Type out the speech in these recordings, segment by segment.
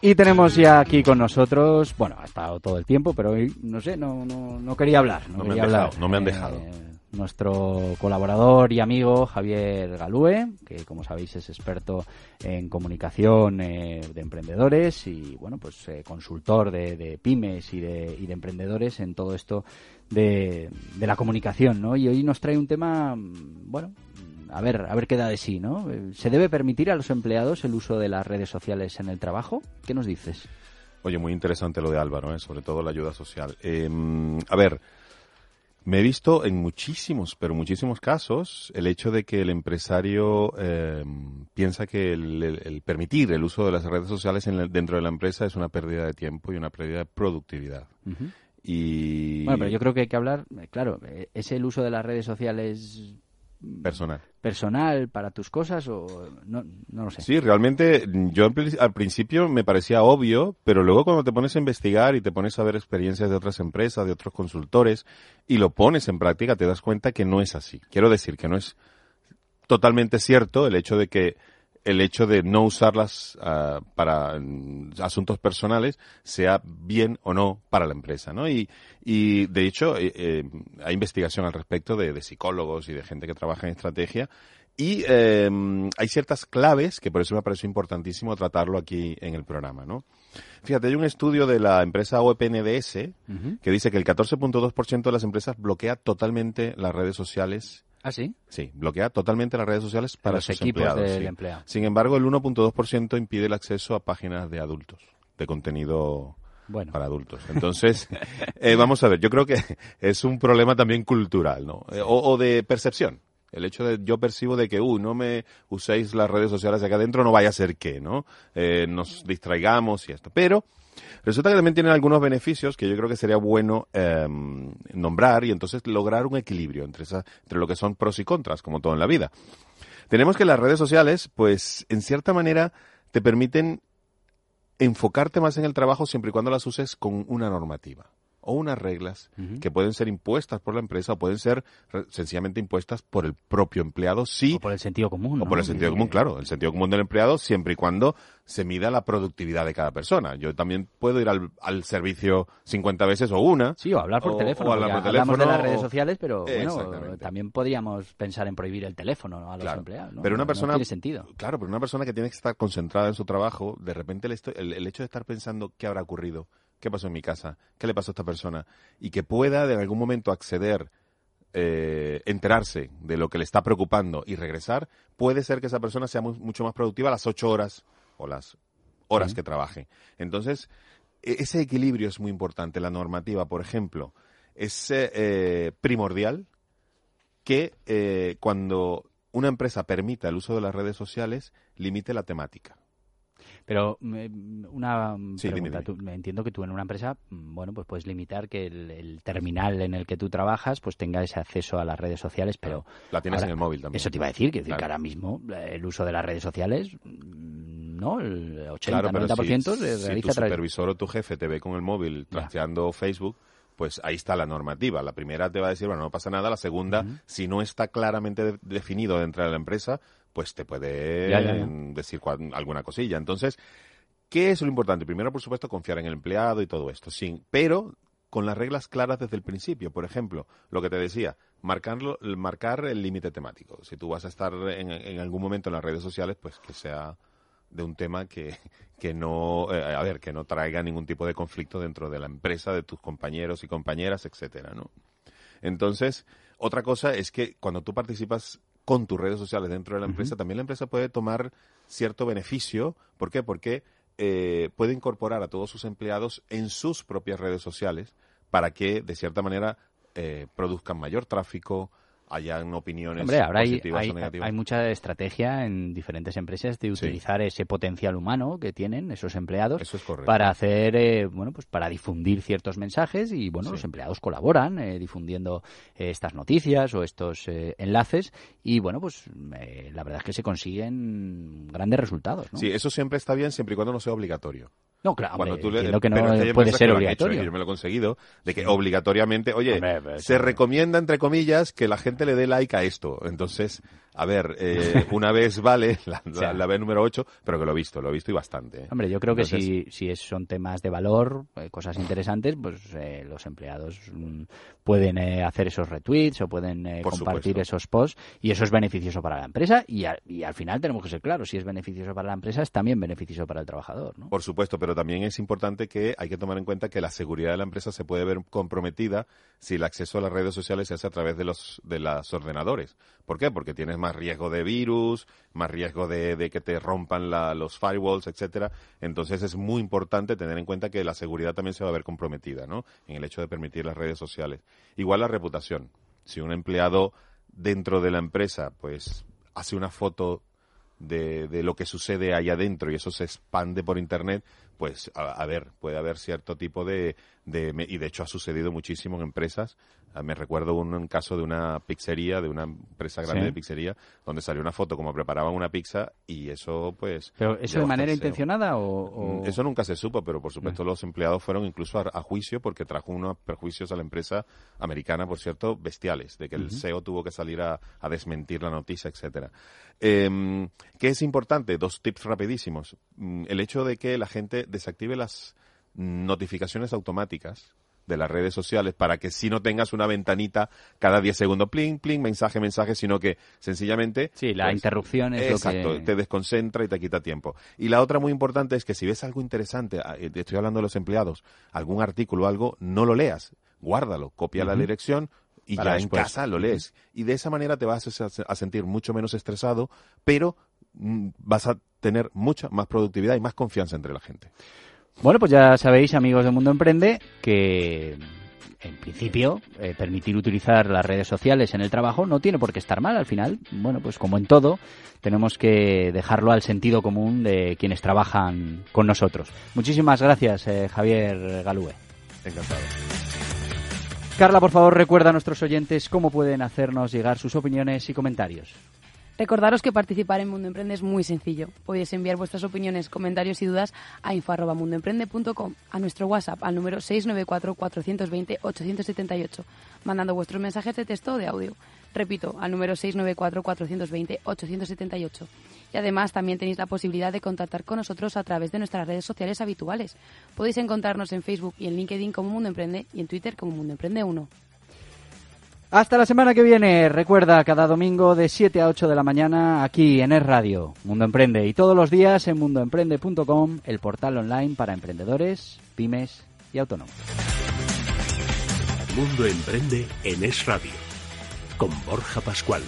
Y tenemos ya aquí con nosotros, bueno, ha estado todo el tiempo, pero hoy, no sé, no, no, no quería hablar. No, No me quería han hablar. dejado, no me han Eh, nuestro colaborador y amigo Javier Galúe, que como sabéis es experto en comunicación eh, de emprendedores y bueno, pues eh, consultor de, de pymes y de, y de emprendedores en todo esto de, de la comunicación, ¿no? Y hoy nos trae un tema, mm, bueno, a ver, a ver qué da de sí, ¿no? Eh, ¿Se debe permitir a los empleados el uso de las redes sociales en el trabajo? ¿Qué nos dices? Oye, muy interesante lo de Álvaro, ¿eh? sobre todo la ayuda social. Eh, a ver, me he visto en muchísimos, pero muchísimos casos, el hecho de que el empresario eh, piensa que el, el- el permitir el uso de las redes sociales en dentro de la empresa es una pérdida de tiempo y una pérdida de productividad. Y Bueno, pero yo creo que hay que hablar, eh, claro, ¿es el uso de las redes sociales personal. personal para tus cosas o no, no lo sé? Sí, realmente yo al pri- al principio me parecía obvio, pero luego cuando te pones a investigar y te pones a ver experiencias de otras empresas, de otros consultores, y lo pones en práctica, te das cuenta que no es así. Quiero decir que no es totalmente cierto el hecho de que el hecho de no usarlas ah, para mm, asuntos personales sea bien o no para la empresa, ¿no? Y, y de hecho, eh, eh, hay investigación al respecto de, de psicólogos y de gente que trabaja en estrategia y eh, hay ciertas claves que por eso me pareció importantísimo tratarlo aquí en el programa, ¿no? Fíjate, hay un estudio de la empresa OEPNDS que dice que el 14.2% de las empresas bloquea totalmente las redes sociales ¿Ah, sí? Sí, bloquea totalmente las redes sociales para los sus equipos empleados. del sí. empleado. Sin embargo, el 1.2% impide el acceso a páginas de adultos, de contenido Bueno, para adultos. Entonces, eh, vamos a ver, yo creo que es un problema también cultural, ¿no? Eh, o, o de percepción. El hecho de yo percibo de que, uh, no me uséis las redes sociales acá adentro, no vaya a ser que, ¿no? Eh, nos distraigamos y esto. Pero resulta que también tienen algunos beneficios que yo creo que sería bueno eh, nombrar y entonces lograr un equilibrio entre, esa, entre lo que son pros y contras, como todo en la vida. Tenemos que las redes sociales, pues, en cierta manera, te permiten enfocarte más en el trabajo siempre y cuando las uses con una normativa o unas reglas que pueden ser impuestas por la empresa o pueden ser sencillamente impuestas por el propio empleado si o por el sentido común. o ¿no? por el sentido común, claro, el sentido común del empleado siempre y cuando se mida la productividad de cada persona. Yo también puedo ir al, al servicio 50 veces o una. Sí, o hablar por O- teléfono. o hablar por hablamos de teléfono, las redes o- sociales, pero bueno, también podríamos pensar en prohibir el teléfono ¿no? a los Claro. empleados. ¿no? Pero una no persona- tiene sentido. Claro, pero una persona que tiene que estar concentrada en su trabajo, de repente el, el- el hecho de estar pensando qué habrá ocurrido, qué pasó en mi casa, qué le pasó a esta persona, y que pueda de algún momento acceder, eh, enterarse de lo que le está preocupando y regresar, puede ser que esa persona sea mu- mucho más productiva a las ocho horas o las horas que trabaje. Entonces, e- ese equilibrio es muy importante. La normativa, por ejemplo, es eh, eh, primordial que eh, cuando una empresa permita el uso de las redes sociales, limite la temática. Pero eh, una Sí, dime, pregunta. Tú- me entiendo que tú en una empresa, mm, bueno, pues puedes limitar que el, el terminal en el que tú trabajas pues tenga ese acceso a las redes sociales, pero La tienes Ahora, en el móvil también. eso te iba a decir, que, decir que ahora mismo eh, el uso de las redes sociales, mm, ¿no? El 80, Claro, pero 90% si, se si realiza tu a través... supervisor o tu jefe te ve con el móvil trasteando Facebook, pues ahí está la normativa. La primera te va a decir, bueno, no pasa nada. La segunda, si no está claramente de- definido dentro de la empresa, pues te puede Ya, ya, ya. decir alguna cosilla. Entonces, ¿qué es lo importante? Primero, por supuesto, confiar en el empleado y todo esto, sí, pero con las reglas claras desde el principio. Por ejemplo, lo que te decía, marcarlo, marcar el límite temático. Si tú vas a estar en, en algún momento en las redes sociales, pues que sea de un tema que, que no, eh, a ver, que no traiga ningún tipo de conflicto dentro de la empresa, de tus compañeros y compañeras, etcétera, ¿no? Entonces, otra cosa es que cuando tú participas con tus redes sociales dentro de la empresa, también la empresa puede tomar cierto beneficio. ¿Por qué? Porque eh, puede incorporar a todos sus empleados en sus propias redes sociales para que, de cierta manera, eh, produzcan mayor tráfico, hayan opiniones Hombre, ahora hay, positivas hay, o negativas. hay mucha estrategia en diferentes empresas de Sí. utilizar ese potencial humano que tienen esos empleados Eso es correcto. para hacer, eh, bueno, pues para difundir ciertos mensajes y, bueno, Sí. los empleados colaboran eh, difundiendo eh, estas noticias o estos eh, enlaces y, bueno, pues eh, la verdad es que se consiguen grandes resultados, ¿no? Sí, eso siempre está bien siempre y cuando no sea obligatorio. No, claro, Cuando hombre, tú le, entiendo que no pero es hay puede ser que hecho, obligatorio. y yo me lo he conseguido, de que obligatoriamente, oye, Hombre, pero se recomienda, entre comillas, que la gente le dé like a esto. Entonces, a ver, eh, una vez vale la, la, sea. la vez número 8, pero que lo he visto, lo he visto y bastante. ¿eh? Hombre, yo creo que si, si es- son temas de valor, eh, cosas interesantes, pues eh, los empleados mm, pueden eh, hacer esos retweets o pueden compartir supuesto. esos posts y eso es beneficioso para la empresa y, a- y al final tenemos que ser claros, si es beneficioso para la empresa es también beneficioso para el trabajador, ¿no? Por supuesto, pero también es importante que hay que tomar en cuenta que la seguridad de la empresa se puede ver comprometida si el acceso a las redes sociales se hace a través de los de los ordenadores. ¿Por qué? Porque tienes más riesgo de virus, más riesgo de, que te rompan la- los firewalls, etcétera. Entonces es muy importante tener en cuenta que la seguridad también se va a ver comprometida, ¿no? En el hecho de permitir las redes sociales. Igual la reputación. Si un empleado dentro de la empresa, pues, hace una foto de, de lo que sucede ahí adentro y eso se expande por internet, pues a, a ver, puede haber cierto tipo de, de y de hecho ha sucedido muchísimo en empresas. Ah, Me recuerdo un, un caso de una pizzería, de una empresa grande Sí. de pizzería, donde salió una foto como preparaban una pizza y eso pues... Pero eso de manera intencionada o, o- Mm, Eso nunca se supo, pero por supuesto los empleados fueron incluso a, a juicio porque trajo unos perjuicios a la empresa americana, por cierto, bestiales, de que el CEO tuvo que salir a, a desmentir la noticia, etcétera. Em, ¿Qué es importante? Dos tips rapidísimos. Mm, El hecho de que la gente desactive las notificaciones automáticas de las redes sociales para que si no tengas una ventanita cada 10 segundos, pling, pling, mensaje, mensaje, sino que sencillamente... Sí, la pues, interrupción es Exacto, lo que... te desconcentra y te quita tiempo. Y la otra muy importante es que si ves algo interesante, ah, eh, estoy hablando de los empleados, algún artículo o algo, no lo leas, guárdalo, copia la dirección y Para ya después. en casa lo lees. Y de esa manera te vas a, a sentir mucho menos estresado, pero mm, vas a tener mucha más productividad y más confianza entre la gente. Bueno, pues ya sabéis, amigos del Mundo Emprende, que en principio eh, permitir utilizar las redes sociales en el trabajo no tiene por qué estar mal. Al final, bueno, pues como en todo, tenemos que dejarlo al sentido común de quienes trabajan con nosotros. Muchísimas gracias, eh, Javier Galúe. Encantado. Carla, por favor, recuerda a nuestros oyentes cómo pueden hacernos llegar sus opiniones y comentarios. Recordaros que participar en Mundo Emprende es muy sencillo. Podéis enviar vuestras opiniones, comentarios y dudas a info@mundoemprende.com, a nuestro WhatsApp al número 694-420-878, mandando vuestros mensajes de texto o de audio. Repito, al número 694-420-878. Y además también tenéis la posibilidad de contactar con nosotros a través de nuestras redes sociales habituales. Podéis encontrarnos en Facebook y en LinkedIn como Mundo Emprende y en Twitter como Mundo Emprende 1. Hasta la semana que viene. Recuerda, cada domingo de 7 a 8 de la mañana aquí en Es Radio, Mundo Emprende. Y todos los días en mundoemprende.com, el portal online para emprendedores, pymes y autónomos. Mundo Emprende en Es Radio. Con Borja Pascual.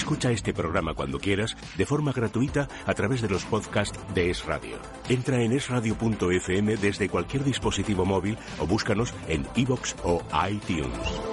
Escucha este programa cuando quieras, de forma gratuita, a través de los podcasts de Es Radio. Entra en esradio.fm desde cualquier dispositivo móvil o búscanos en iVoox o iTunes.